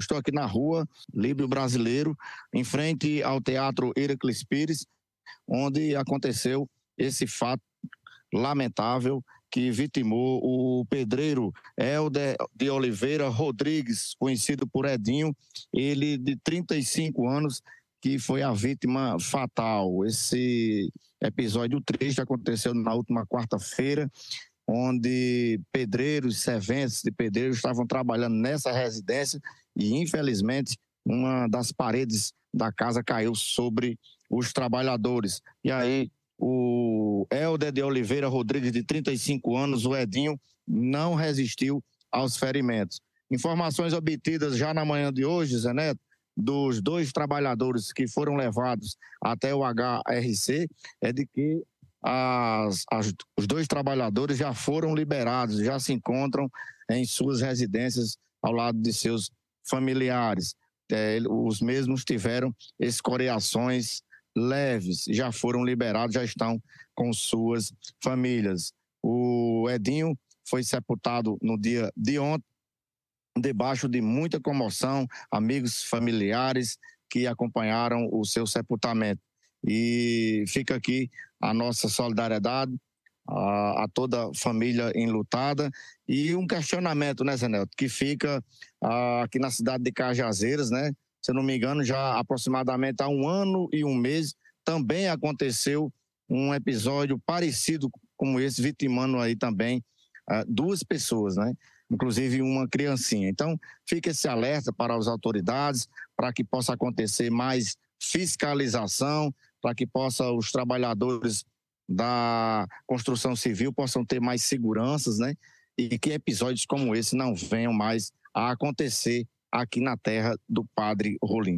Estou aqui na rua Líbio Brasileiro, em frente ao Teatro Heracles Pires, onde aconteceu esse fato lamentável que vitimou o pedreiro Helder de Oliveira Rodrigues, conhecido por Edinho, ele de 35 anos, que foi a vítima fatal. Esse episódio triste aconteceu na última quarta-feira, onde pedreiros, serventes de pedreiros estavam trabalhando nessa residência e, infelizmente, uma das paredes da casa caiu sobre os trabalhadores. E aí, o Helder de Oliveira Rodrigues, de 35 anos, o Edinho, não resistiu aos ferimentos. Informações obtidas já na manhã de hoje, Zé Neto, dos dois trabalhadores que foram levados até o HRC, é de que as, as, os dois trabalhadores já foram liberados, já se encontram em suas residências ao lado de seus familiares. É, os mesmos tiveram escoriações leves, já foram liberados, já estão com suas famílias. O Edinho foi sepultado no dia de ontem, debaixo de muita comoção, amigos, familiares que acompanharam o seu sepultamento. E fica aqui a nossa solidariedade a, a toda a família enlutada e um questionamento, né, Zenelto, que fica a, aqui na cidade de Cajazeiras, né? Se eu não me engano, já aproximadamente há um ano e um mês também aconteceu um episódio parecido como esse, vitimando aí também uh, duas pessoas, né? Inclusive uma criancinha. Então, fica esse alerta para as autoridades, para que possa acontecer mais fiscalização, para que possa os trabalhadores da construção civil possam ter mais seguranças, né? E que episódios como esse não venham mais a acontecer aqui na terra do Padre Rolim.